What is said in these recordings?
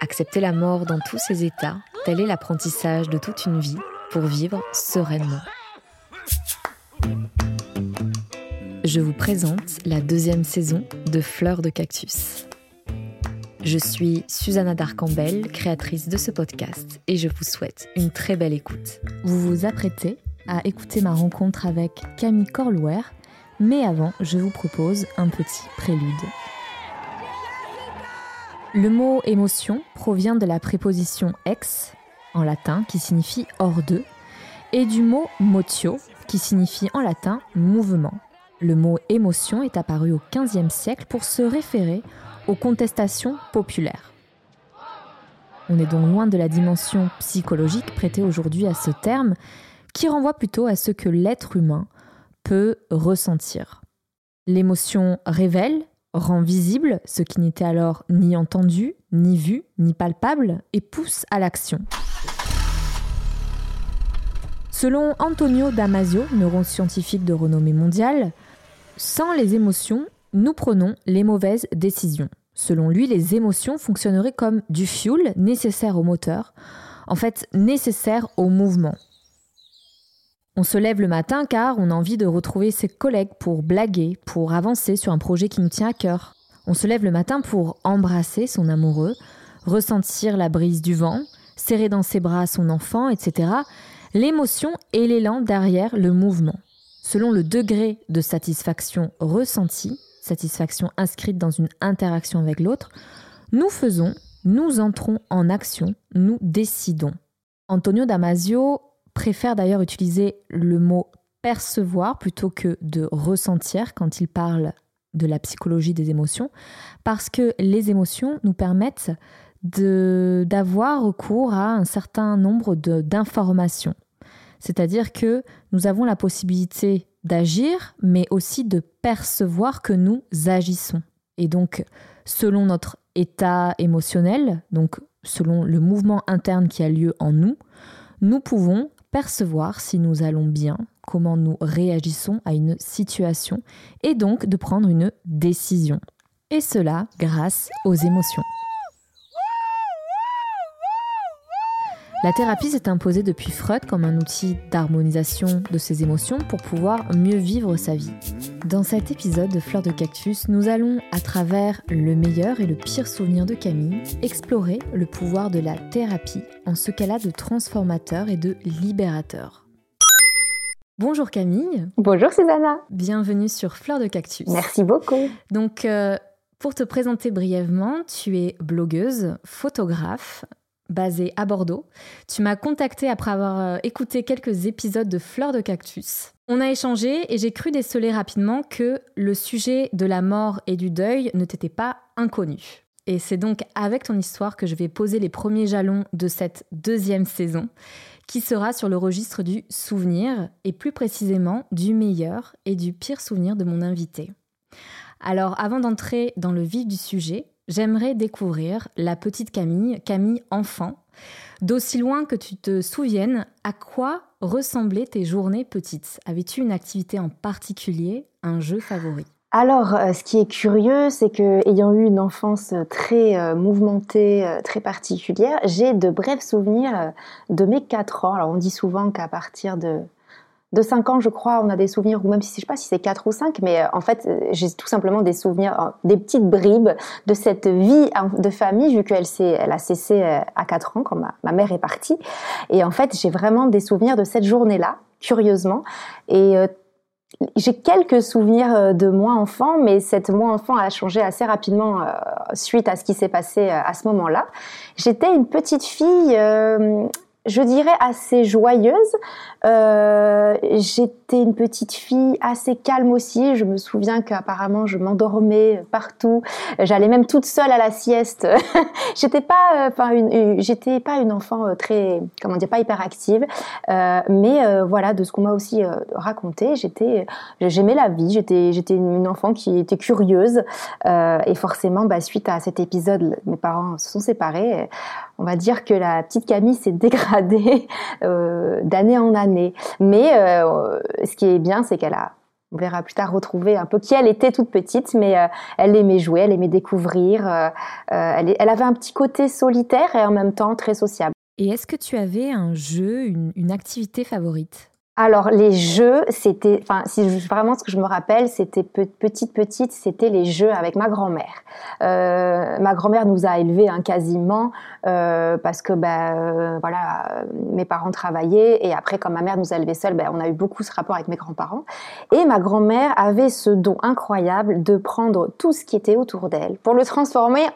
Accepter la mort dans tous ses états, tel est l'apprentissage de toute une vie pour vivre sereinement. Je vous présente la deuxième saison de Fleur de Cactus. Je suis Susanna Darcambel, créatrice de ce podcast, et je vous souhaite une très belle écoute. Vous vous apprêtez à écouter ma rencontre avec Camille Corlouer, mais avant, je vous propose un petit prélude. Le mot émotion provient de la préposition ex, en latin, qui signifie hors d'eux, et du mot motio, qui signifie en latin mouvement. Le mot émotion est apparu au XVe siècle pour se référer aux contestations populaires. On est donc loin de la dimension psychologique prêtée aujourd'hui à ce terme, qui renvoie plutôt à ce que l'être humain peut ressentir. L'émotion révèle, rend visible ce qui n'était alors ni entendu, ni vu, ni palpable, et pousse à l'action. Selon Antonio Damasio, neuroscientifique de renommée mondiale, sans les émotions, nous prenons les mauvaises décisions. Selon lui, les émotions fonctionneraient comme du fuel nécessaire au moteur, en fait nécessaire au mouvement. On se lève le matin car on a envie de retrouver ses collègues pour blaguer, pour avancer sur un projet qui nous tient à cœur. On se lève le matin pour embrasser son amoureux, ressentir la brise du vent, serrer dans ses bras son enfant, etc. L'émotion et l'élan derrière le mouvement. Selon le degré de satisfaction ressentie, satisfaction inscrite dans une interaction avec l'autre, nous faisons, nous entrons en action, nous décidons. Antonio Damasio préfère d'ailleurs utiliser le mot percevoir plutôt que de ressentir quand il parle de la psychologie des émotions, parce que les émotions nous permettent d'avoir recours à un certain nombre d'informations. C'est-à-dire que nous avons la possibilité d'agir, mais aussi de percevoir que nous agissons. Et donc, selon notre état émotionnel, donc selon le mouvement interne qui a lieu en nous, nous pouvons percevoir si nous allons bien, comment nous réagissons à une situation, et donc de prendre une décision. Et cela grâce aux émotions. La thérapie s'est imposée depuis Freud comme un outil d'harmonisation de ses émotions pour pouvoir mieux vivre sa vie. Dans cet épisode de Fleurs de Cactus, nous allons, à travers le meilleur et le pire souvenir de Camille, explorer le pouvoir de la thérapie en ce qu'elle a de transformateur et de libérateur. Bonjour Camille. Bonjour Susanna. Bienvenue sur Fleurs de Cactus. Merci beaucoup. Donc, euh, pour te présenter brièvement, tu es blogueuse, photographe, basée à Bordeaux. Tu m'as contacté après avoir euh, écouté quelques épisodes de Fleurs de Cactus. On a échangé et j'ai cru déceler rapidement que le sujet de la mort et du deuil ne t'était pas inconnu. Et c'est donc avec ton histoire que je vais poser les premiers jalons de cette deuxième saison, qui sera sur le registre du souvenir, et plus précisément du meilleur et du pire souvenir de mon invité. Alors avant d'entrer dans le vif du sujet, j'aimerais découvrir la petite Camille, Camille enfant. D'aussi loin que tu te souviennes, à quoi ressemblaient tes journées petites? Avais-tu une activité en particulier, un jeu favori? Alors, euh, ce qui est curieux, c'est que ayant eu une enfance très euh, mouvementée, euh, très particulière, j'ai de brefs souvenirs de mes 4 ans. Alors, on dit souvent qu'à partir de de 5 ans, je crois, on a des souvenirs, ou même si je sais pas si c'est 4 ou 5, mais euh, en fait, euh, j'ai tout simplement des souvenirs, euh, des petites bribes de cette vie de famille, vu qu'elle elle a cessé à 4 ans quand ma, mère est partie. Et en fait, j'ai vraiment des souvenirs de cette journée-là, curieusement. Et j'ai quelques souvenirs de moi enfant, mais cette moi enfant a changé assez rapidement suite à ce qui s'est passé à ce moment-là. J'étais une petite fille je dirais assez joyeuse. Euh, j'étais une petite fille assez calme aussi. Je me souviens qu'apparemment je m'endormais partout. J'allais même toute seule à la sieste. j'étais pas, euh, enfin, j'étais pas une enfant euh, très, comment dire, pas hyper active. mais voilà, de ce qu'on m'a aussi raconté, j'étais, j'aimais la vie. J'étais, j'étais une enfant qui était curieuse. et forcément, bah, suite à cet épisode, mes parents se sont séparés. On va dire que la petite Camille s'est dégradée euh, d'année en année. Mais euh, ce qui est bien, c'est qu'elle a, on verra plus tard, retrouvé un peu qui elle était toute petite, mais euh, elle aimait jouer, elle aimait découvrir. Elle, avait un petit côté solitaire et en même temps très sociable. Et est-ce que tu avais un jeu, une activité favorite? Alors les jeux, c'était, enfin si vraiment ce que je me rappelle, c'était petite petite, c'était les jeux avec ma grand-mère. Euh, ma grand-mère nous a élevés hein, quasiment euh, parce que ben euh, voilà, mes parents travaillaient et après quand ma mère nous a élevés seuls, ben, on a eu beaucoup ce rapport avec mes grands-parents. Et ma grand-mère avait ce don incroyable de prendre tout ce qui était autour d'elle pour le transformer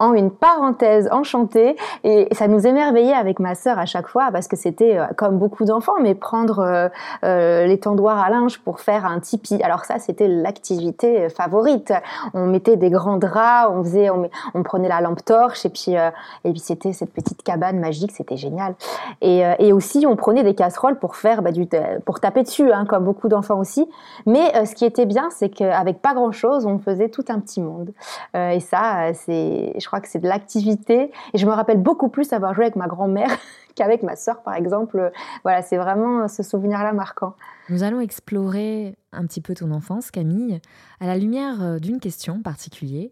en une parenthèse enchantée. Et ça nous émerveillait avec ma sœur à chaque fois parce que c'était euh, comme beaucoup d'enfants mais prendre euh, euh, les tendoirs à linge pour faire un tipi. Alors ça c'était l'activité favorite. On mettait des grands draps on faisait on, prenait la lampe torche et puis et puis c'était cette petite cabane magique c'était génial. Et, aussi on prenait des casseroles pour faire bah, pour taper dessus hein, comme beaucoup d'enfants aussi. Mais ce qui était bien c'est qu'avec pas grand chose on faisait tout un petit monde. Et ça c'est crois que c'est de l'activité. Et je me rappelle beaucoup plus avoir joué avec ma grand-mère qu'avec ma sœur, par exemple. Voilà, c'est vraiment ce souvenir-là marquant. Nous allons explorer un petit peu ton enfance, Camille, à la lumière euh, d'une question particulière.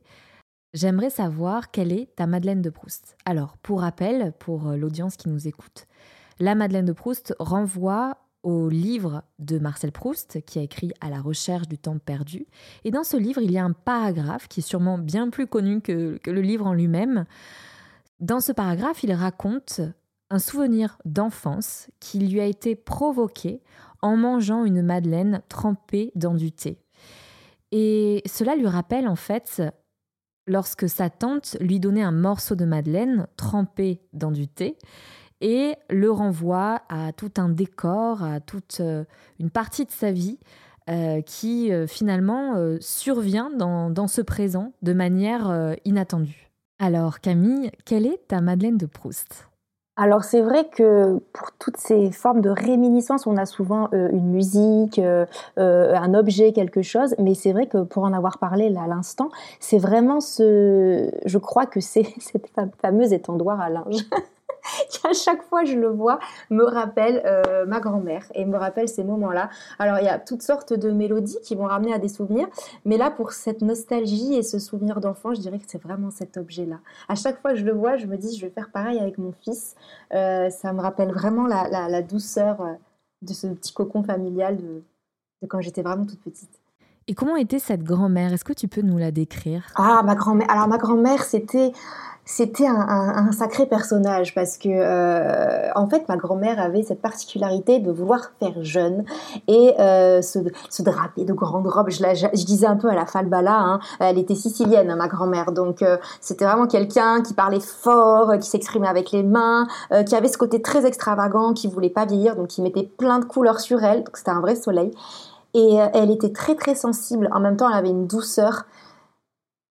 J'aimerais savoir quelle est ta Madeleine de Proust. Alors, pour rappel, pour euh, l'audience qui nous écoute, la Madeleine de Proust renvoie au livre de Marcel Proust qui a écrit À la recherche du temps perdu. Et dans ce livre, il y a un paragraphe qui est sûrement bien plus connu que, le livre en lui-même. Dans ce paragraphe, il raconte un souvenir d'enfance qui lui a été provoqué en mangeant une madeleine trempée dans du thé. Et cela lui rappelle en fait lorsque sa tante lui donnait un morceau de madeleine trempé dans du thé et le renvoie à tout un décor, à toute euh, une partie de sa vie euh, qui euh, finalement survient dans, ce présent de manière inattendue. Alors Camille, quelle est ta Madeleine de Proust? Alors c'est vrai que pour toutes ces formes de réminiscence, on a souvent une musique, un objet, quelque chose, mais c'est vrai que pour en avoir parlé là à l'instant, c'est vraiment ce, je crois que c'est cette fameuse étendoir à linge. Qui à chaque fois je le vois me rappelle euh, ma grand-mère et me rappelle ces moments-là. Alors il y a toutes sortes de mélodies qui vont ramener à des souvenirs, mais là pour cette nostalgie et ce souvenir d'enfant, je dirais que c'est vraiment cet objet-là. À chaque fois que je le vois, je me dis je vais faire pareil avec mon fils. Euh, ça me rappelle vraiment la, douceur euh, de ce petit cocon familial de, de quand j'étais vraiment toute petite. Et comment était cette grand-mère? Est-ce que tu peux nous la décrire? Ah, ma grand-mère. Alors ma grand-mère, c'était c'était un, sacré personnage parce que euh, en fait ma grand-mère avait cette particularité de vouloir faire jeune et euh, se, draper de grandes robes. Je, je, disais un peu à la falbala, hein, elle était sicilienne ma grand-mère, donc euh, c'était vraiment quelqu'un qui parlait fort, qui s'exprimait avec les mains, qui avait ce côté très extravagant, qui voulait pas vieillir, donc qui mettait plein de couleurs sur elle, donc c'était un vrai soleil. Et elle était très très sensible. En même temps, elle avait une douceur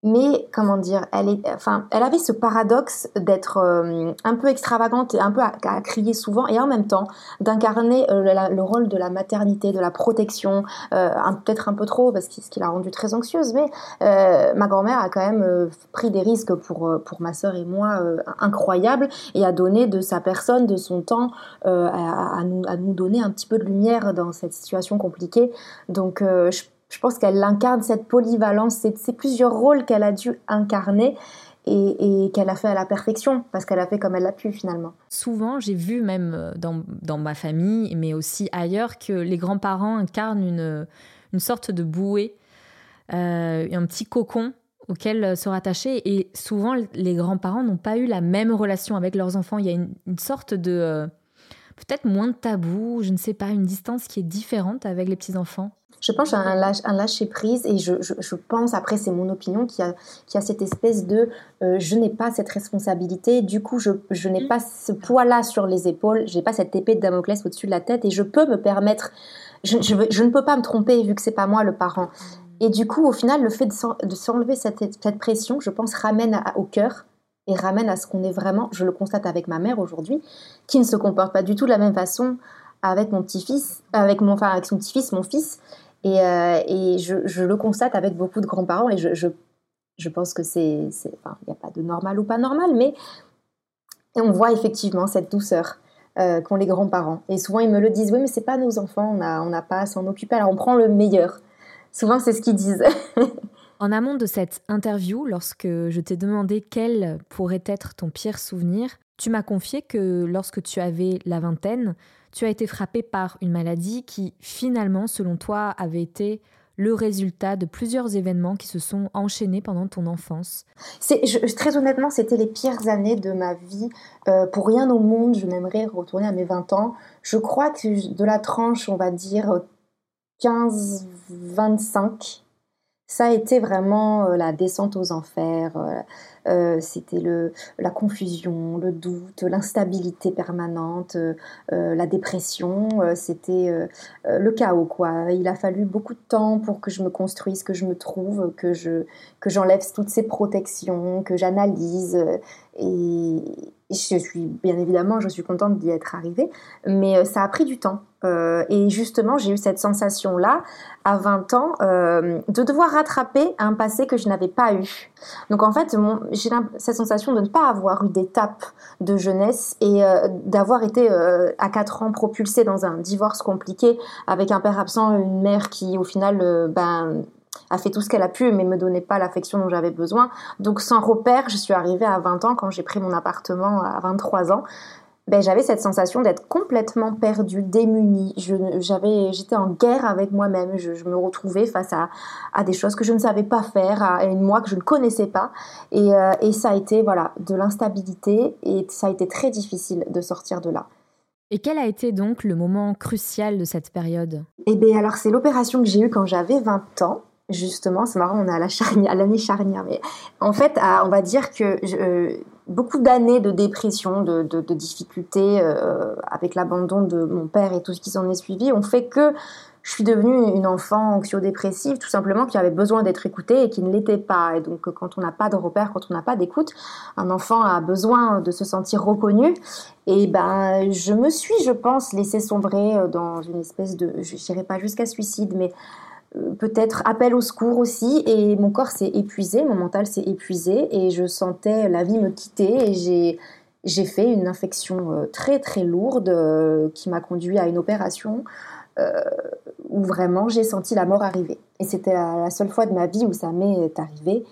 mais comment dire, elle, est, enfin, elle avait ce paradoxe d'être euh, un peu extravagante et un peu à, crier souvent, et en même temps d'incarner euh, le, rôle de la maternité, de la protection, euh, peut-être un peu trop, parce que ce qui l'a rendue très anxieuse, mais ma grand-mère a quand même pris des risques pour, pour ma sœur et moi incroyables, et a donné de sa personne, de son temps, à, nous, à nous donner un petit peu de lumière dans cette situation compliquée. Donc je je pense qu'elle incarne cette polyvalence, c'est plusieurs rôles qu'elle a dû incarner et, qu'elle a fait à la perfection, parce qu'elle a fait comme elle l'a pu finalement. Souvent, j'ai vu même euh, dans, dans, ma famille, mais aussi ailleurs, que les grands-parents incarnent une, une sorte de bouée, euh, un petit cocon auquel se rattacher. Et souvent, les grands-parents n'ont pas eu la même relation avec leurs enfants. Il y a une, sorte de... Peut-être moins de tabou, je ne sais pas, une distance qui est différente avec les petits-enfants? Je pense à un, lâche, un lâcher prise et je, je, pense, après c'est mon opinion, qu'il y a, qui a cette espèce de euh, je n'ai pas cette responsabilité, du coup je, je n'ai pas ce poids-là sur les épaules, je n'ai pas cette épée de Damoclès au-dessus de la tête et je peux me permettre, je, je ne peux pas me tromper vu que c'est pas moi le parent. Et du coup, au final, le fait de s'enlever cette, cette, pression, je pense, ramène au cœur et ramène à ce qu'on est vraiment, je le constate avec ma mère aujourd'hui, qui ne se comporte pas du tout de la même façon avec mon petit-fils, avec mon, enfin, avec son petit-fils, mon fils. Et, euh, je, le constate avec beaucoup de grands-parents et je, pense que c'est, il n'y a pas de normal ou pas normal, mais on voit effectivement cette douceur euh, qu'ont les grands-parents. Et souvent ils me le disent, oui, mais c'est pas nos enfants, on n'a pas à s'en occuper, alors on prend le meilleur. Souvent, c'est ce qu'ils disent. en amont de cette interview, lorsque je t'ai demandé quel pourrait être ton pire souvenir, tu m'as confié que lorsque tu avais la vingtaine, tu as été frappé par une maladie qui, finalement, selon toi, avait été le résultat de plusieurs événements qui se sont enchaînés pendant ton enfance Très honnêtement, c'était les pires années de ma vie. Euh, pour rien au monde, je n'aimerais retourner à mes 20 ans. Je crois que de la tranche, on va dire 15, 25, ça a été vraiment euh, la descente aux enfers. Euh, euh, c'était la confusion, le doute, l'instabilité permanente, la dépression. c'était le chaos, quoi. Il a fallu beaucoup de temps pour que je me construise, que je me trouve, que que j'enlève toutes ces protections, que j'analyse. Et, je suis bien évidemment, je suis contente d'y être arrivée, mais ça a pris du temps. Euh, et justement, j'ai eu cette sensation-là, à 20 ans, euh, de devoir rattraper un passé que je n'avais pas eu. Donc en fait, j'ai cette sensation de ne pas avoir eu d'étape de jeunesse et euh, d'avoir été à 4 ans propulsée dans un divorce compliqué avec un père absent, une mère qui au final ben, a fait tout ce qu'elle a pu mais me donnait pas l'affection dont j'avais besoin. Donc sans repère, je suis arrivée à 20 ans quand j'ai pris mon appartement à 23 ans ben, j'avais cette sensation d'être complètement perdue, démunie. j'avais, j'étais en guerre avec moi-même. Je, me retrouvais face à, à, des choses que je ne savais pas faire, à une moi que je ne connaissais pas. Et, euh, et ça a été voilà de l'instabilité et ça a été très difficile de sortir de là. Et quel a été donc le moment crucial de cette période? Eh bien alors c'est l'opération que j'ai eue quand j'avais 20 ans justement, c'est marrant, on est à la charnière, l'année charnière, mais en fait, on va dire que euh, beaucoup d'années de dépression, de, difficultés euh, avec l'abandon de mon père et tout ce qui s'en est suivi ont fait que je suis devenue une enfant anxio-dépressive, tout simplement qui avait besoin d'être écoutée et qui ne l'était pas. Et donc, quand on n'a pas de repère, quand on n'a pas d'écoute, un enfant a besoin de se sentir reconnu. Et ben, je me suis, je pense, laissée sombrer euh, dans une espèce de, je n'irai pas jusqu'à suicide, mais euh, peut-être appel au secours aussi et mon corps s'est épuisé, mon mental s'est épuisé et je sentais la vie me quitter et j'ai fait une infection euh, très très lourde euh, qui m'a conduit à une opération où vraiment j'ai senti la mort arriver. Et c'était la, seule fois de ma vie où ça m'est arrivé.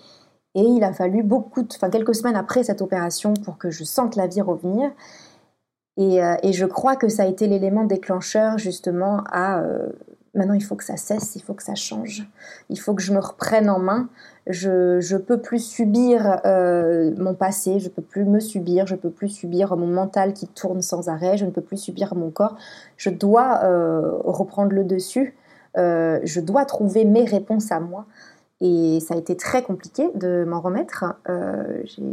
Et il a fallu beaucoup, enfin quelques semaines après cette opération pour que je sente la vie revenir. Et je crois que ça a été l'élément déclencheur justement à maintenant il faut que ça cesse, il faut que ça change, il faut que je me reprenne en main. Je ne peux plus subir euh, mon passé, je peux plus me subir, je peux plus subir mon mental qui tourne sans arrêt, je ne peux plus subir mon corps. Je dois euh, reprendre le dessus, euh, je dois trouver mes réponses à moi. Et ça a été très compliqué de m'en remettre.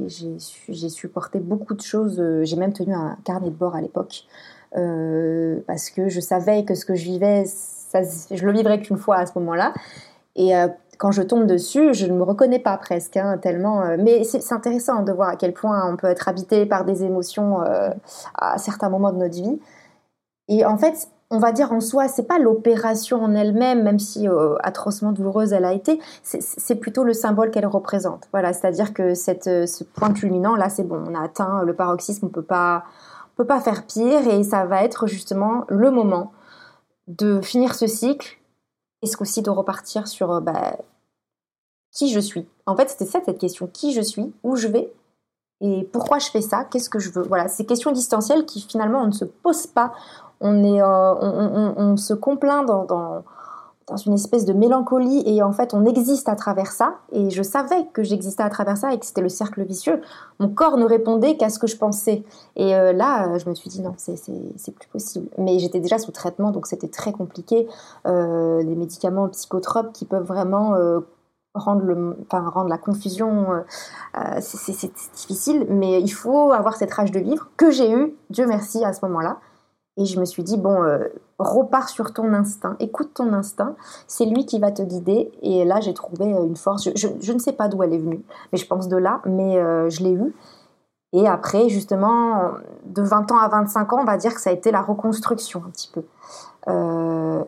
j'ai supporté beaucoup de choses. J'ai même tenu un carnet de bord à l'époque parce que je savais que ce que je vivais, je le vivrai qu'une fois à ce moment-là. Et euh, quand je tombe dessus, je ne me reconnais pas presque, hein, tellement. Euh, mais c'est intéressant de voir à quel point on peut être habité par des émotions euh, à certains moments de notre vie. Et en fait, on va dire en soi, c'est pas l'opération en elle-même, même si atrocement douloureuse elle a été, c'est plutôt le symbole qu'elle représente. Voilà, c'est-à-dire que ce point culminant, là, c'est bon, on a atteint le paroxysme, on peut pas, on peut pas faire pire, et ça va être justement le moment de finir ce cycle et ce aussi de repartir sur euh, bah, qui je suis. En fait, c'était ça cette question qui je suis, où je vais? Et pourquoi je fais ça, qu'est-ce que je veux? Voilà, ces questions existentielles qui finalement on ne se pose pas. On, est, euh, on, se complaint dans une espèce de mélancolie et en fait on existe à travers ça et je savais que j'existais à travers ça et que c'était le cercle vicieux. Mon corps ne répondait qu'à ce que je pensais et euh, là je me suis dit non c'est plus possible. Mais j'étais déjà sous traitement donc c'était très compliqué. Euh, les médicaments psychotropes qui peuvent vraiment euh, rendre, le, rendre la confusion, c'est difficile mais il faut avoir cette rage de vivre que j'ai eu, Dieu merci à ce moment-là. Et je me suis dit, bon, euh, repars sur ton instinct, écoute ton instinct, c'est lui qui va te guider. Et là, j'ai trouvé euh, une force. Je, ne sais pas d'où elle est venue, mais je pense de là, mais euh, je l'ai eue. Et après, justement, de 20 ans à 25 ans, on va dire que ça a été la reconstruction un petit peu.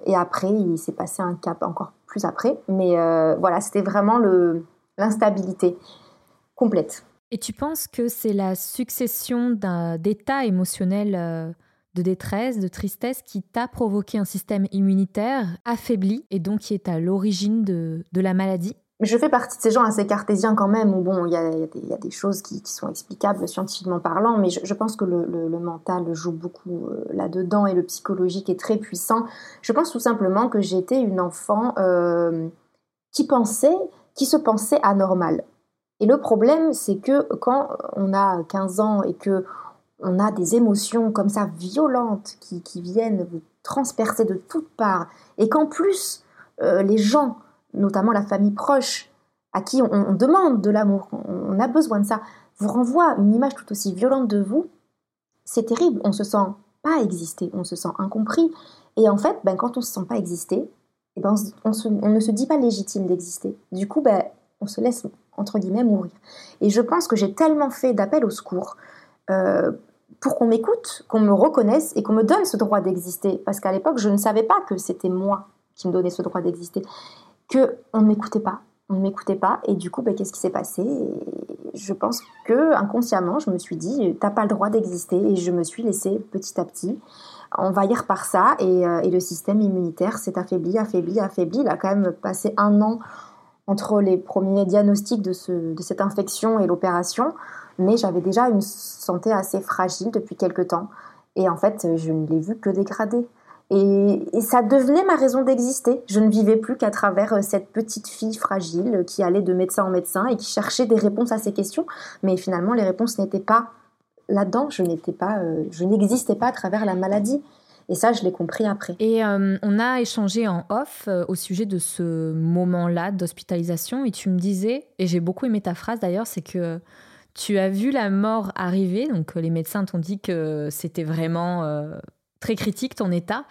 et après, il s'est passé un cap encore plus après. Mais voilà, c'était vraiment l'instabilité complète. Et tu penses que c'est la succession d'états émotionnels de détresse, de tristesse qui t'a provoqué un système immunitaire affaibli et donc qui est à l'origine de, la maladie je fais partie de ces gens assez cartésiens quand même, où bon, il y, a, des choses qui, sont explicables scientifiquement parlant, mais je, pense que le, mental joue beaucoup euh, là-dedans et le psychologique est très puissant. Je pense tout simplement que j'étais une enfant euh, qui pensait, qui se pensait anormale. Et le problème, c'est que quand on a 15 ans et que on a des émotions comme ça violentes qui, viennent vous transpercer de toutes parts, et qu'en plus, euh, les gens, notamment la famille proche, à qui on, demande de l'amour, on, a besoin de ça, vous renvoient une image tout aussi violente de vous, c'est terrible, on se sent pas exister, on se sent incompris, et en fait, ben, quand on se sent pas exister, eh ben, on, ne se dit pas légitime d'exister. Du coup, ben, on se laisse, entre guillemets, mourir. Et je pense que j'ai tellement fait d'appels au secours, euh, pour qu'on m'écoute, qu'on me reconnaisse et qu'on me donne ce droit d'exister. Parce qu'à l'époque, je ne savais pas que c'était moi qui me donnais ce droit d'exister, que on ne m'écoutait pas. On ne m'écoutait pas et du coup, ben, qu'est-ce qui s'est passé? Je pense que inconsciemment, je me suis dit, t'as pas le droit d'exister et je me suis laissée petit à petit envahir par ça et, euh, et le système immunitaire s'est affaibli, affaibli, affaibli. Il a quand même passé un an entre les premiers diagnostics de cette infection et l'opération mais j'avais déjà une santé assez fragile depuis quelque temps. Et en fait, je ne l'ai vu que dégrader. Et, ça devenait ma raison d'exister. Je ne vivais plus qu'à travers euh, cette petite fille fragile qui allait de médecin en médecin et qui cherchait des réponses à ses questions. Mais finalement, les réponses n'étaient pas là-dedans. Je n'étais pas, euh, je n'existais pas à travers la maladie. Et ça, je l'ai compris après. Et euh, on a échangé en off au sujet de ce moment-là d'hospitalisation. Et tu me disais, et j'ai beaucoup aimé ta phrase d'ailleurs, c'est que tu as vu la mort arriver, donc euh, les médecins t'ont dit que c'était vraiment euh, très critique ton état,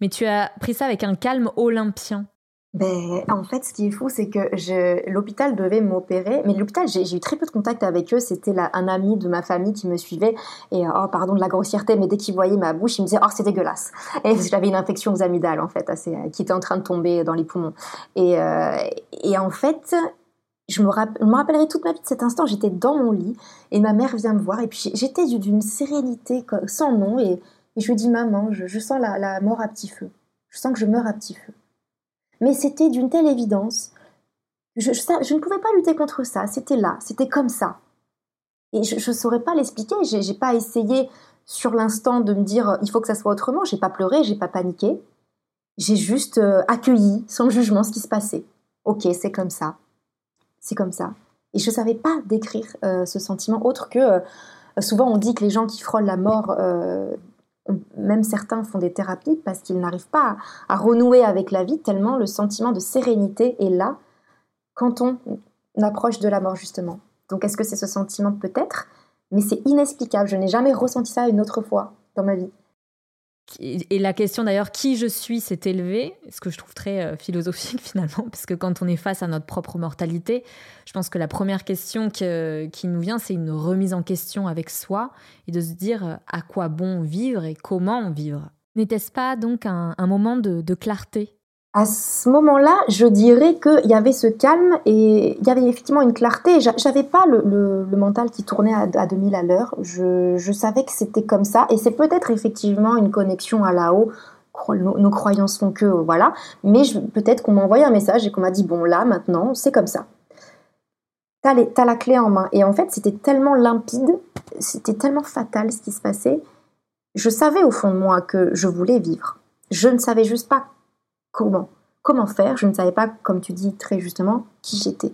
mais tu as pris ça avec un calme olympien. Ben, en fait, ce qui est fou, c'est que l'hôpital devait m'opérer, mais l'hôpital, j'ai eu très peu de contact avec eux. C'était un ami de ma famille qui me suivait. Et oh, pardon de la grossièreté, mais dès qu'il voyait ma bouche, il me disait oh c'est dégueulasse. Et j'avais une infection aux amygdales en fait, qui était en train de tomber dans les poumons. Et, euh, et en fait, je me, rappellerai toute ma vie de cet instant. J'étais dans mon lit et ma mère vient me voir. Et puis j'étais d'une sérénité sans nom. Et, je lui dis Maman, je, sens la, mort à petit feu. Je sens que je meurs à petit feu. Mais c'était d'une telle évidence. Je, ne pouvais pas lutter contre ça. C'était là. C'était comme ça. Et je ne saurais pas l'expliquer. J'ai, n'ai pas essayé sur l'instant de me dire il faut que ça soit autrement. J'ai pas pleuré, j'ai pas paniqué. J'ai juste euh, accueilli sans jugement ce qui se passait. Ok, c'est comme ça c'est comme ça. Et je ne savais pas décrire euh, ce sentiment autre que euh, souvent on dit que les gens qui frôlent la mort, euh, même certains font des thérapies parce qu'ils n'arrivent pas à, renouer avec la vie tellement le sentiment de sérénité est là quand on approche de la mort justement. Donc est-ce que c'est ce sentiment peut-être? Mais c'est inexplicable. Je n'ai jamais ressenti ça une autre fois dans ma vie. Et la question d'ailleurs qui je suis s'est élevée, ce que je trouve très euh, philosophique finalement, parce que quand on est face à notre propre mortalité, je pense que la première question qui nous vient, c'est une remise en question avec soi et de se dire euh, à quoi bon vivre et comment vivre? N'était-ce pas donc un, moment de clarté? À ce moment-là, je dirais qu'il y avait ce calme et il y avait effectivement une clarté. J'avais pas le, mental qui tournait à, 2000 à l'heure. Je, savais que c'était comme ça et c'est peut-être effectivement une connexion à là-haut. Nos, croyances font que, voilà. Mais peut-être qu'on m'a envoyé un message et qu'on m'a dit, bon là, maintenant, c'est comme ça. T'as, as la clé en main. Et en fait, c'était tellement limpide, c'était tellement fatal ce qui se passait. Je savais au fond de moi que je voulais vivre. Je ne savais juste pas Comment comment faire, je ne savais pas, comme tu dis très justement, qui j'étais.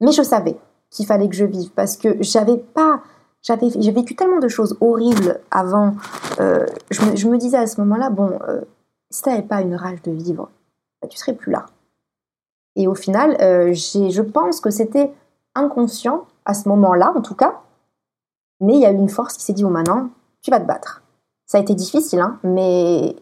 Mais je savais qu'il fallait que je vive parce que j'avais pas, j'avais, j'ai vécu tellement de choses horribles avant. Euh, je, me, disais à ce moment-là, bon, euh, si tu n'avais pas une rage de vivre, bah, tu serais plus là. Et au final, euh, je pense que c'était inconscient à ce moment-là, en tout cas. Mais il y a eu une force qui s'est dit, oh maintenant, tu vas te battre. Ça a été difficile, hein, mais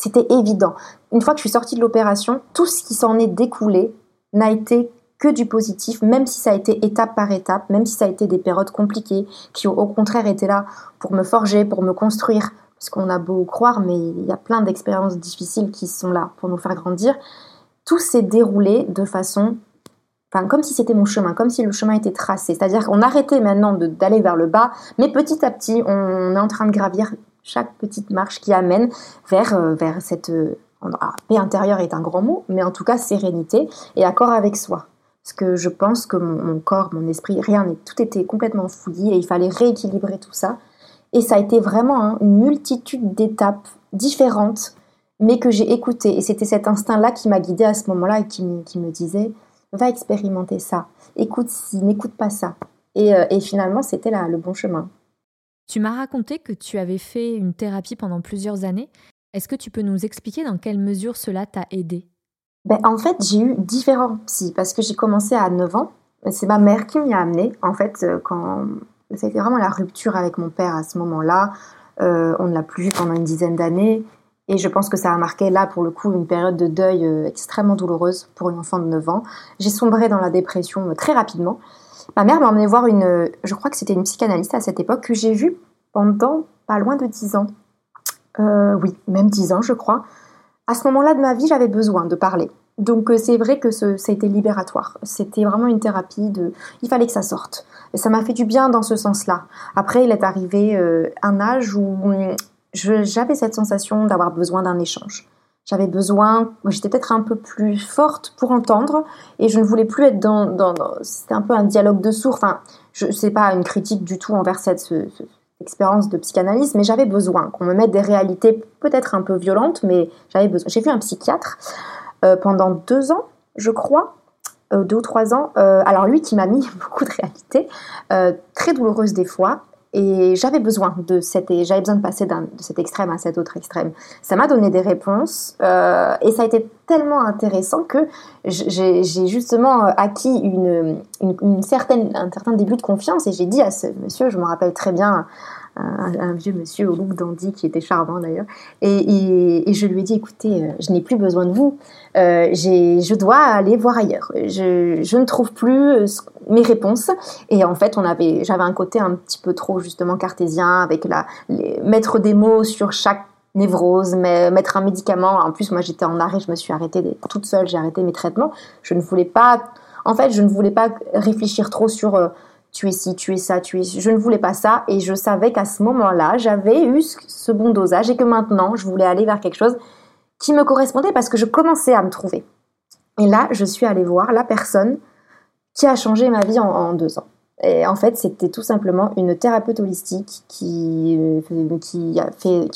c'était évident. Une fois que je suis sortie de l'opération, tout ce qui s'en est découlé n'a été que du positif, même si ça a été étape par étape, même si ça a été des périodes compliquées, qui au contraire été là pour me forger, pour me construire, parce qu'on a beau croire, mais il y a plein d'expériences difficiles qui sont là pour nous faire grandir. Tout s'est déroulé de façon, enfin, comme si c'était mon chemin, comme si le chemin était tracé. C'est-à-dire qu'on arrêtait maintenant d'aller vers le bas, mais petit à petit, on est en train de gravir chaque petite marche qui amène vers, euh, vers cette euh, paix intérieure est un grand mot, mais en tout cas sérénité et accord avec soi. Parce que je pense que mon, corps, mon esprit, rien, tout était complètement fouillé et il fallait rééquilibrer tout ça. Et ça a été vraiment hein, une multitude d'étapes différentes, mais que j'ai écoutées. Et c'était cet instinct-là qui m'a guidée à ce moment-là et qui, qui, me disait va expérimenter ça, écoute si, n'écoute pas ça. Et, euh, et finalement, c'était le bon chemin. Tu m'as raconté que tu avais fait une thérapie pendant plusieurs années. Est-ce que tu peux nous expliquer dans quelle mesure cela t'a aidé? Ben, En fait, j'ai eu différents psys parce que j'ai commencé à 9 ans. C'est ma mère qui m'y a amené. En fait, euh, quand c'était vraiment la rupture avec mon père à ce moment-là, euh, on ne l'a plus vu pendant une dizaine d'années. Et je pense que ça a marqué là, pour le coup, une période de deuil euh, extrêmement douloureuse pour une enfant de 9 ans. J'ai sombré dans la dépression très rapidement. Ma mère m'a emmené voir une, je crois que c'était une psychanalyste à cette époque, que j'ai vue pendant pas loin de 10 ans. Euh, oui, même 10 ans, je crois. À ce moment-là de ma vie, j'avais besoin de parler. Donc euh, c'est vrai que ça a été libératoire. C'était vraiment une thérapie de... Il fallait que ça sorte. Et ça m'a fait du bien dans ce sens-là. Après, il est arrivé euh, un âge où hum, j'avais cette sensation d'avoir besoin d'un échange. J'avais besoin, j'étais peut-être un peu plus forte pour entendre et je ne voulais plus être dans. dans, C'était un peu un dialogue de sourds. Enfin, je sais pas une critique du tout envers cette ce, expérience de psychanalyse, mais j'avais besoin qu'on me mette des réalités peut-être un peu violentes, mais j'avais besoin. J'ai vu un psychiatre euh, pendant deux ans, je crois, euh, deux ou trois ans. Euh, alors lui qui m'a mis beaucoup de réalités, très douloureuses des fois, et j'avais besoin de cette, j'avais besoin de passer de cet extrême à cet autre extrême. Ça m'a donné des réponses euh, et ça a été tellement intéressant que j'ai justement acquis une, une, une, certaine, un certain début de confiance et j'ai dit à ce monsieur, je me rappelle très bien, un, vieux monsieur au look dandy qui était charmant d'ailleurs. Et, je lui ai dit, écoutez, euh, je n'ai plus besoin de vous, euh, je dois aller voir ailleurs. Je, ne trouve plus euh, mes réponses. Et en fait, on avait, j'avais un côté un petit peu trop justement cartésien, avec la, mettre des mots sur chaque névrose, mais mettre un médicament. En plus, moi, j'étais en arrêt, je me suis arrêtée toute seule, j'ai arrêté mes traitements. Je ne voulais pas, en fait, je ne voulais pas réfléchir trop sur tu es ci, tu es ça, tu es... Je ne voulais pas ça et je savais qu'à ce moment-là, j'avais eu ce bon dosage et que maintenant, je voulais aller vers quelque chose qui me correspondait parce que je commençais à me trouver. Et là, je suis allée voir la personne qui a changé ma vie en, deux ans. Et en fait, c'était tout simplement une thérapeute holistique qui, euh, qui,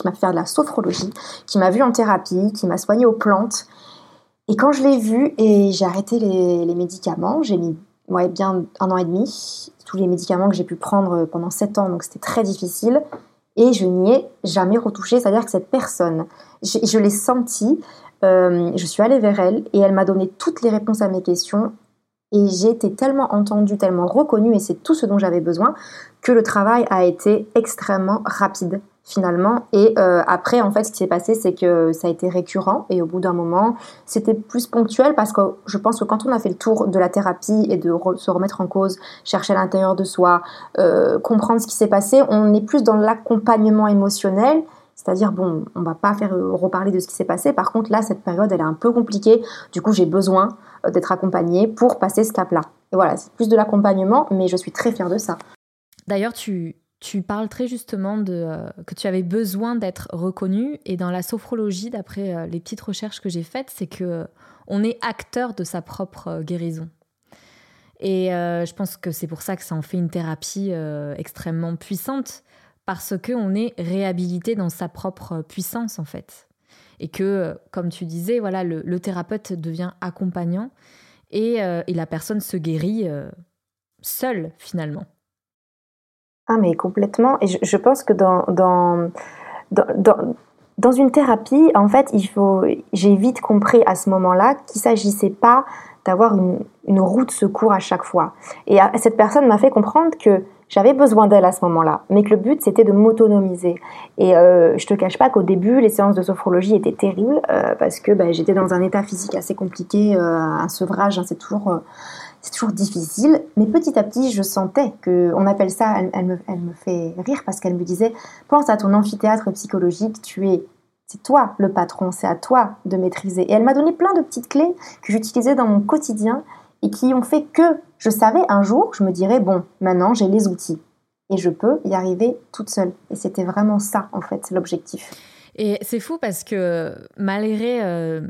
m'a fait faire de la sophrologie, qui m'a vue en thérapie, qui m'a soignée aux plantes. Et quand je l'ai vue et j'ai arrêté les médicaments, j'ai mis ouais, bien un an et demi, tous les médicaments que j'ai pu prendre pendant sept ans, donc c'était très difficile. Et je n'y ai jamais retouché, c'est-à-dire que cette personne, je, l'ai sentie, euh, je suis allée vers elle et elle m'a donné toutes les réponses à mes questions. Et j'ai été tellement entendue, tellement reconnue, et c'est tout ce dont j'avais besoin, que le travail a été extrêmement rapide finalement. Et euh, après, en fait, ce qui s'est passé, c'est que ça a été récurrent et au bout d'un moment, c'était plus ponctuel parce que je pense que quand on a fait le tour de la thérapie et de se remettre en cause, chercher à l'intérieur de soi, euh, comprendre ce qui s'est passé, on est plus dans l'accompagnement émotionnel. C'est-à-dire, bon, on va pas faire reparler de ce qui s'est passé. Par contre, là, cette période, elle est un peu compliquée. Du coup, j'ai besoin euh, d'être accompagnée pour passer ce cap-là. Et voilà, c'est plus de l'accompagnement, mais je suis très fière de ça. D'ailleurs, tu, tu parles très justement de euh, que tu avais besoin d'être reconnu et dans la sophrologie, d'après euh, les petites recherches que j'ai faites, c'est que euh, on est acteur de sa propre guérison. Et je pense que c'est pour ça que ça en fait une thérapie extrêmement puissante parce que on est réhabilité dans sa propre puissance en fait. Et que, comme tu disais, voilà, le, thérapeute devient accompagnant et, et, la personne se guérit seule finalement. Ah mais complètement. Et je, pense que dans, dans, dans, une thérapie, en fait, il faut, j'ai vite compris à ce moment-là qu'il s'agissait pas d'avoir une, une roue de secours à chaque fois. Et cette personne m'a fait comprendre que j'avais besoin d'elle à ce moment-là, mais que le but c'était de m'autonomiser. Et euh, je te cache pas qu'au début, les séances de sophrologie étaient terribles euh, parce que ben, j'étais dans un état physique assez compliqué, euh, un sevrage, hein, c'est toujours euh, c'est toujours difficile, mais petit à petit, je sentais que, on appelle ça, elle, me, elle me fait rire parce qu'elle me disait, pense à ton amphithéâtre psychologique, tu es, c'est toi le patron, c'est à toi de maîtriser. Et elle m'a donné plein de petites clés que j'utilisais dans mon quotidien et qui ont fait que je savais un jour, je me dirais, bon, maintenant j'ai les outils et je peux y arriver toute seule. Et c'était vraiment ça, en fait, l'objectif. Et c'est fou parce que malgré euh,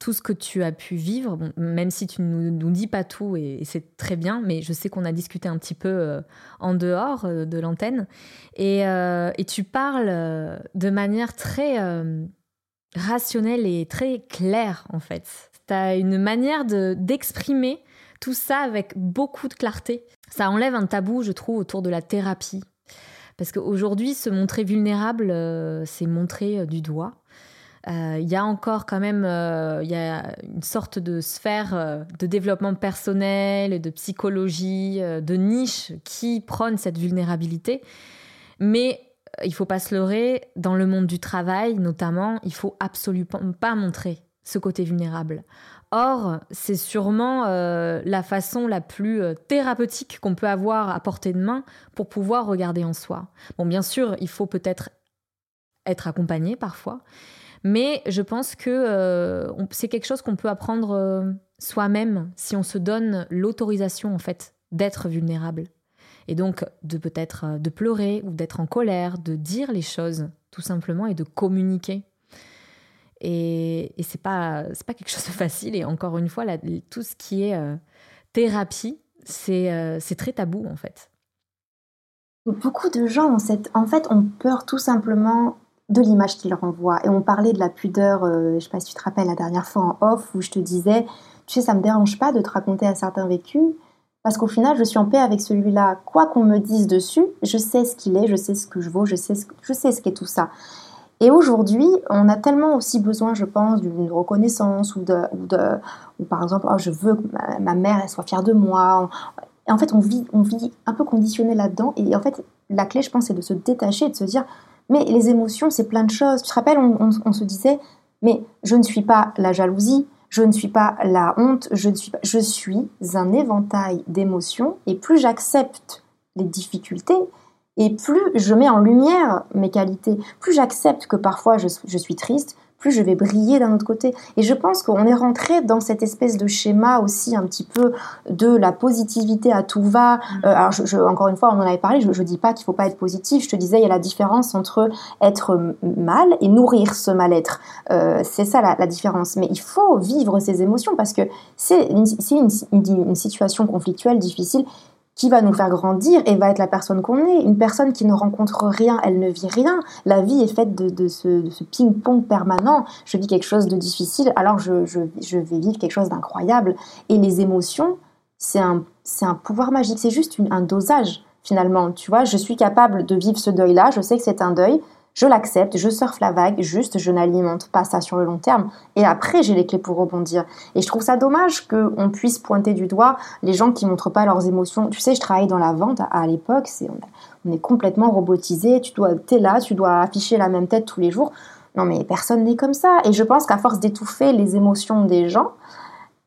tout ce que tu as pu vivre, même si tu ne nous, dis pas tout, et, c'est très bien, mais je sais qu'on a discuté un petit peu euh, en dehors euh, de l'antenne, et, euh, et, tu parles de manière très rationnelle et très claire, en fait. Tu as une manière d'exprimer tout ça avec beaucoup de clarté. Ça enlève un tabou, je trouve, autour de la thérapie. Parce qu'aujourd'hui, se montrer vulnérable, c'est montrer du doigt. Euh, il y a encore quand même euh, y a une sorte de sphère euh, de développement personnel, de psychologie, de niche qui prône cette vulnérabilité. Mais il faut pas se leurrer, dans le monde du travail notamment, il faut absolument pas montrer ce côté vulnérable. Or, c'est sûrement la façon la plus thérapeutique qu'on peut avoir à portée de main pour pouvoir regarder en soi. Bon, bien sûr, il faut peut-être être accompagné parfois, mais je pense que euh, c'est quelque chose qu'on peut apprendre euh, soi-même si on se donne l'autorisation en fait d'être vulnérable. Et donc de peut-être euh, de pleurer ou d'être en colère, de dire les choses tout simplement et de communiquer. Et, et c'est pas pas quelque chose de facile. Et encore une fois, tout ce qui est thérapie, c'est très tabou en fait. Beaucoup de gens cette, en fait ont peur tout simplement de l'image qu'il renvoie. Et on parlait de la pudeur, euh, je sais pas si tu te rappelles la dernière fois en off, où je te disais, tu sais, ça me dérange pas de te raconter un certain vécu, parce qu'au final, je suis en paix avec celui-là. Quoi qu'on me dise dessus, je sais ce qu'il est, je sais ce que je vaux, je sais ce, ce qu'est tout ça. Et aujourd'hui, on a tellement aussi besoin, je pense, d'une reconnaissance ou de, ou de, ou par exemple, oh, je veux que ma, mère elle soit fière de moi. Et en fait, on vit, on vit un peu conditionné là-dedans. Et en fait, la clé, je pense, c'est de se détacher, de se dire, mais les émotions, c'est plein de choses. Tu te rappelles, on, se disait, mais je ne suis pas la jalousie, je ne suis pas la honte, je ne suis pas, je suis un éventail d'émotions. Et plus j'accepte les difficultés, et plus je mets en lumière mes qualités, plus j'accepte que parfois je, je suis triste, plus je vais briller d'un autre côté. Et je pense qu'on est rentré dans cette espèce de schéma aussi un petit peu de la positivité à tout va. Mm. Euh, alors, je, encore une fois, on en avait parlé, je ne dis pas qu'il faut pas être positif, je te disais, il y a la différence entre être mal et nourrir ce mal-être. Euh, c'est ça la, la, différence. Mais il faut vivre ces émotions parce que c'est une, une, une situation conflictuelle, difficile qui va nous faire grandir et va être la personne qu'on est. Une personne qui ne rencontre rien, elle ne vit rien. La vie est faite de, ce, ping-pong permanent. Je vis quelque chose de difficile, alors je, vais vivre quelque chose d'incroyable. Et les émotions, c'est un, un pouvoir magique, c'est juste un dosage finalement. Tu vois, je suis capable de vivre ce deuil-là, je sais que c'est un deuil, je l'accepte, je surfe la vague, juste je n'alimente pas ça sur le long terme. Et après, j'ai les clés pour rebondir. Et je trouve ça dommage qu'on puisse pointer du doigt les gens qui montrent pas leurs émotions. Tu sais, je travaillais dans la vente à, l'époque, c'est, on, est complètement robotisé. Tu dois, es là, tu dois afficher la même tête tous les jours. Non, mais personne n'est comme ça. Et je pense qu'à force d'étouffer les émotions des gens,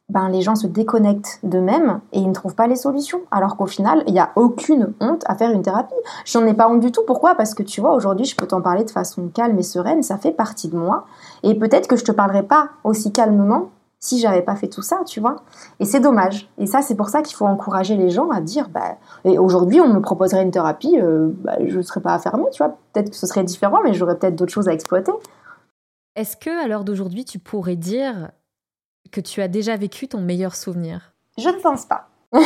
ben, les gens se déconnectent d'eux-mêmes et ils ne trouvent pas les solutions. Alors qu'au final, il n'y a aucune honte à faire une thérapie. J'en ai pas honte du tout. Pourquoi? Parce que tu vois, aujourd'hui, je peux t'en parler de façon calme et sereine. Ça fait partie de moi. Et peut-être que je te parlerai pas aussi calmement si j'avais pas fait tout ça, tu vois. Et c'est dommage. Et ça, c'est pour ça qu'il faut encourager les gens à dire, bah, et aujourd'hui, on me proposerait une thérapie, euh, bah, je ne serais pas fermer, tu vois. Peut-être que ce serait différent, mais j'aurais peut-être d'autres choses à exploiter. Est-ce que, à l'heure d'aujourd'hui, tu pourrais dire que tu as déjà vécu ton meilleur souvenir Je ne pense pas.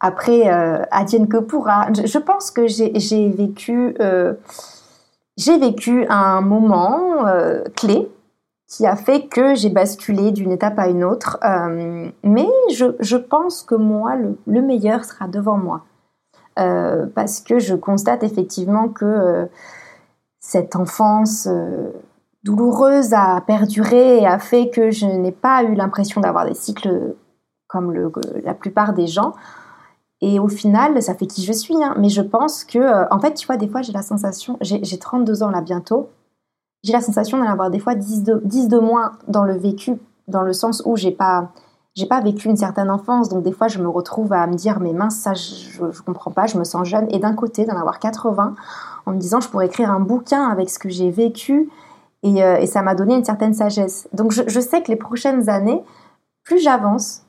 Après, euh, adienne que pourra. Je, pense que j'ai vécu, euh, vécu un moment euh, clé qui a fait que j'ai basculé d'une étape à une autre. Euh, mais je, pense que moi, le, meilleur sera devant moi. Parce que je constate effectivement que cette enfance douloureuse a perduré et a fait que je n'ai pas eu l'impression d'avoir des cycles comme la plupart des gens. Et au final, ça fait qui je suis. Hein. Mais je pense que, euh, en fait, tu vois, des fois, j'ai la sensation, j'ai 32 ans là bientôt, j'ai la sensation d'en avoir des fois 10 de, 10 de moins dans le vécu, dans le sens où j'ai pas, j'ai pas vécu une certaine enfance. Donc, des fois, je me retrouve à me dire, mais mince, ça, je, je comprends pas, je me sens jeune. Et d'un côté, d'en avoir 80, en me disant, je pourrais écrire un bouquin avec ce que j'ai vécu. Et, euh, et ça m'a donné une certaine sagesse. Donc, je, je sais que les prochaines années, plus j'avance,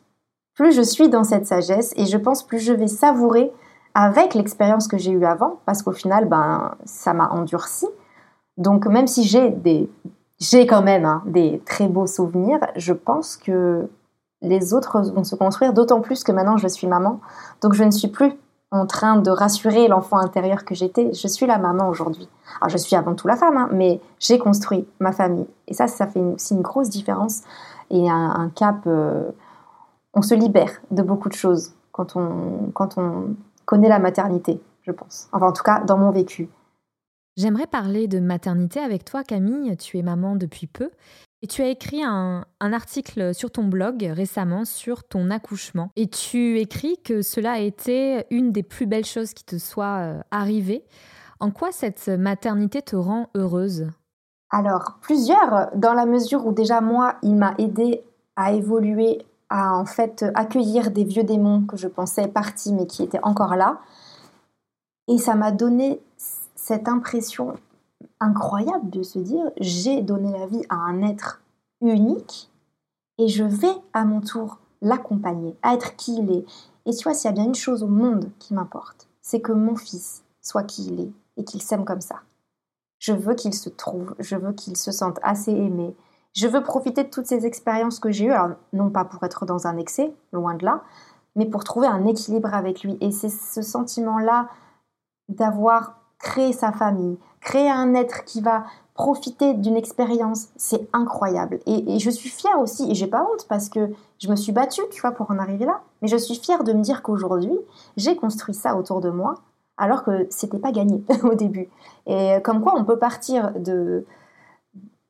plus je suis dans cette sagesse et je pense plus je vais savourer avec l'expérience que j'ai eue avant, parce qu'au final, ben, ça m'a endurci. Donc même si j'ai des, j'ai quand même hein, des très beaux souvenirs, je pense que les autres vont se construire, d'autant plus que maintenant je suis maman. Donc je ne suis plus en train de rassurer l'enfant intérieur que j'étais. Je suis la maman aujourd'hui. Alors je suis avant tout la femme, hein, mais j'ai construit ma famille. Et ça, ça fait aussi une grosse différence et un, cap. Euh, on se libère de beaucoup de choses quand on, quand on connaît la maternité, je pense. Enfin, en tout cas, dans mon vécu. J'aimerais parler de maternité avec toi, Camille. Tu es maman depuis peu. Et tu as écrit un, article sur ton blog récemment sur ton accouchement. Et tu écris que cela a été une des plus belles choses qui te soit euh, arrivée. En quoi cette maternité te rend heureuse? Alors, plusieurs, dans la mesure où déjà moi, il m'a aidé à évoluer à en fait accueillir des vieux démons que je pensais partis mais qui étaient encore là. Et ça m'a donné cette impression incroyable de se dire j'ai donné la vie à un être unique et je vais à mon tour l'accompagner, à être qui il est. Et tu vois, s'il y a bien une chose au monde qui m'importe, c'est que mon fils soit qui il est et qu'il s'aime comme ça. Je veux qu'il se trouve, je veux qu'il se sente assez aimé, je veux profiter de toutes ces expériences que j'ai eues, non pas pour être dans un excès, loin de là, mais pour trouver un équilibre avec lui. Et c'est ce sentiment-là d'avoir créé sa famille, créé un être qui va profiter d'une expérience, c'est incroyable. Et, je suis fière aussi, et j'ai pas honte parce que je me suis battue, tu vois, pour en arriver là. Mais je suis fière de me dire qu'aujourd'hui, j'ai construit ça autour de moi, alors que c'était pas gagné au début. Et comme quoi, on peut partir de,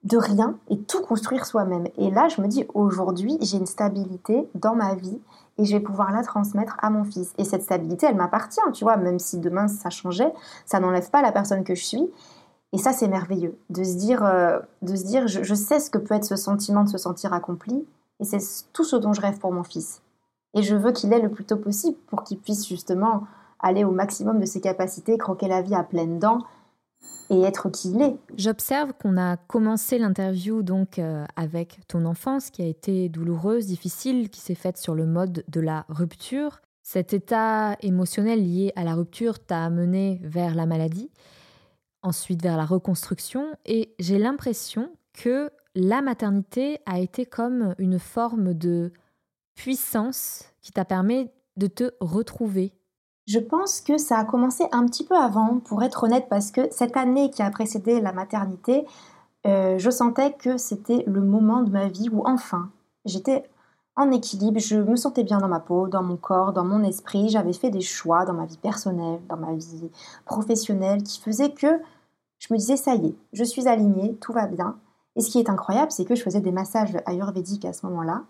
de rien et tout construire soi-même. Et là, je me dis, aujourd'hui, j'ai une stabilité dans ma vie et je vais pouvoir la transmettre à mon fils. Et cette stabilité, elle m'appartient, tu vois, même si demain ça changeait, ça n'enlève pas la personne que je suis. Et ça, c'est merveilleux, de se dire, euh, de se dire je, sais ce que peut être ce sentiment de se sentir accompli, et c'est tout ce dont je rêve pour mon fils. Et je veux qu'il ait le plus tôt possible pour qu'il puisse justement aller au maximum de ses capacités, croquer la vie à pleines dents, et être qui il est. J'observe qu'on a commencé l'interview donc euh, avec ton enfance qui a été douloureuse, difficile, qui s'est faite sur le mode de la rupture. Cet état émotionnel lié à la rupture t'a amené vers la maladie, ensuite vers la reconstruction et j'ai l'impression que la maternité a été comme une forme de puissance qui t'a permis de te retrouver je pense que ça a commencé un petit peu avant, pour être honnête, parce que cette année qui a précédé la maternité, euh, je sentais que c'était le moment de ma vie où enfin j'étais en équilibre, je me sentais bien dans ma peau, dans mon corps, dans mon esprit, j'avais fait des choix dans ma vie personnelle, dans ma vie professionnelle qui faisaient que je me disais ça y est, je suis alignée, tout va bien. Et ce qui est incroyable, c'est que je faisais des massages ayurvédiques à ce moment-là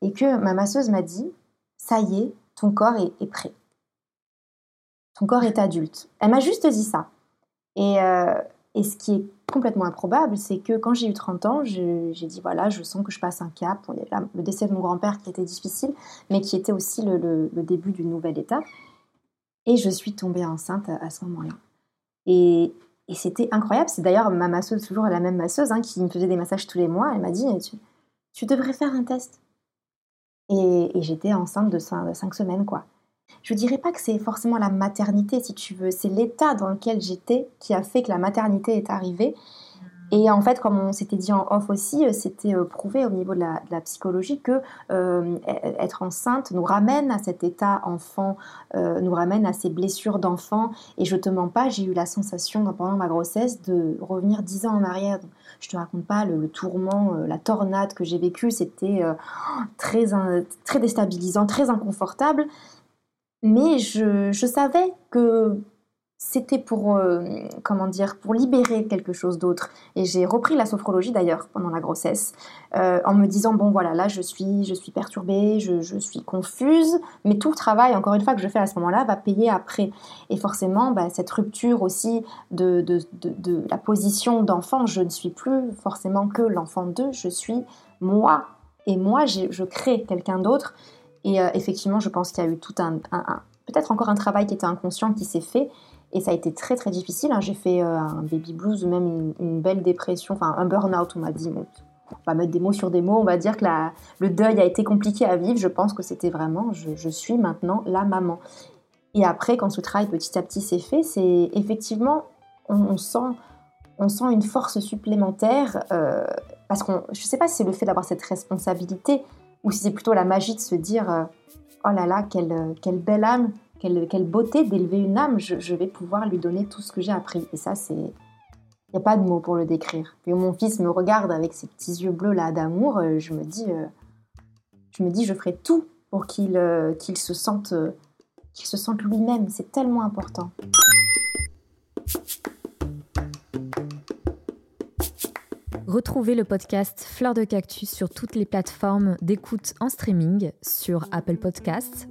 et que ma masseuse m'a dit ça y est, ton corps est prêt. Ton corps est adulte. Elle m'a juste dit ça. Et, euh, et, ce qui est complètement improbable, c'est que quand j'ai eu 30 ans, j'ai dit voilà, je sens que je passe un cap. Le décès de mon grand-père qui était difficile, mais qui était aussi le, le, début d'une nouvelle étape. Et je suis tombée enceinte à, ce moment-là. Et, et c'était incroyable. C'est d'ailleurs ma masseuse, toujours la même masseuse, hein, qui me faisait des massages tous les mois. Elle m'a dit tu, tu, devrais faire un test. Et, et j'étais enceinte de 5 semaines, quoi. Je dirais pas que c'est forcément la maternité, si tu veux, c'est l'état dans lequel j'étais qui a fait que la maternité est arrivée. Et en fait, comme on s'était dit en off aussi, c'était prouvé au niveau de la, psychologie que être enceinte nous ramène à cet état enfant, nous ramène à ces blessures d'enfant. Et je te mens pas, j'ai eu la sensation pendant ma grossesse de revenir dix ans en arrière. je te raconte pas le, tourment, la tornade que j'ai vécue, c'était très, très déstabilisant, très inconfortable. Mais je, savais que c'était pour euh, comment dire pour libérer quelque chose d'autre. Et j'ai repris la sophrologie d'ailleurs pendant la grossesse euh, en me disant bon voilà là je suis je suis perturbée je, suis confuse mais tout le travail encore une fois que je fais à ce moment-là va payer après. Et forcément bah, cette rupture aussi de, de, de, la position d'enfant je ne suis plus forcément que l'enfant d'eux je suis moi. Et moi je crée quelqu'un d'autre et euh, effectivement je pense qu'il y a eu tout un, peut-être encore un travail qui était inconscient qui s'est fait et ça a été très très difficile. Hein. J'ai fait euh, un baby blues ou même une, belle dépression, enfin un burn-out, on m'a dit. on va mettre des mots sur des mots, on va dire que le deuil a été compliqué à vivre. Je pense que c'était vraiment, je, suis maintenant la maman. Et après, quand ce travail petit à petit s'est fait, c'est effectivement, on, sent, on sent une force supplémentaire. Euh, parce qu'on, je ne sais pas si c'est le fait d'avoir cette responsabilité ou si c'est plutôt la magie de se dire, euh, oh là là, quelle, belle âme quelle, beauté d'élever une âme, je, vais pouvoir lui donner tout ce que j'ai appris. Et ça, c'est... Il n'y a pas de mots pour le décrire. Et mon fils me regarde avec ses petits yeux bleus là d'amour, euh, je me dis, euh, je me dis, je ferai tout pour qu'il se sente, qu'il se sente lui-même. C'est tellement important. Retrouvez le podcast Fleur de Cactus sur toutes les plateformes d'écoute en streaming, sur Apple Podcasts,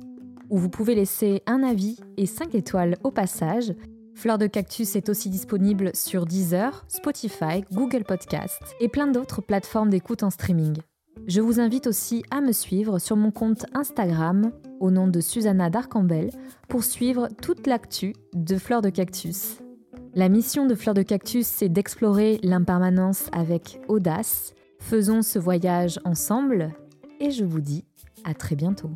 où vous pouvez laisser un avis et 5 étoiles au passage. Fleur de Cactus est aussi disponible sur Deezer, Spotify, Google Podcast et plein d'autres plateformes d'écoute en streaming. Je vous invite aussi à me suivre sur mon compte Instagram au nom de Susanna Darcambel pour suivre toute l'actu de Fleur de Cactus. La mission de Fleur de Cactus, c'est d'explorer l'impermanence avec audace. Faisons ce voyage ensemble et je vous dis à très bientôt.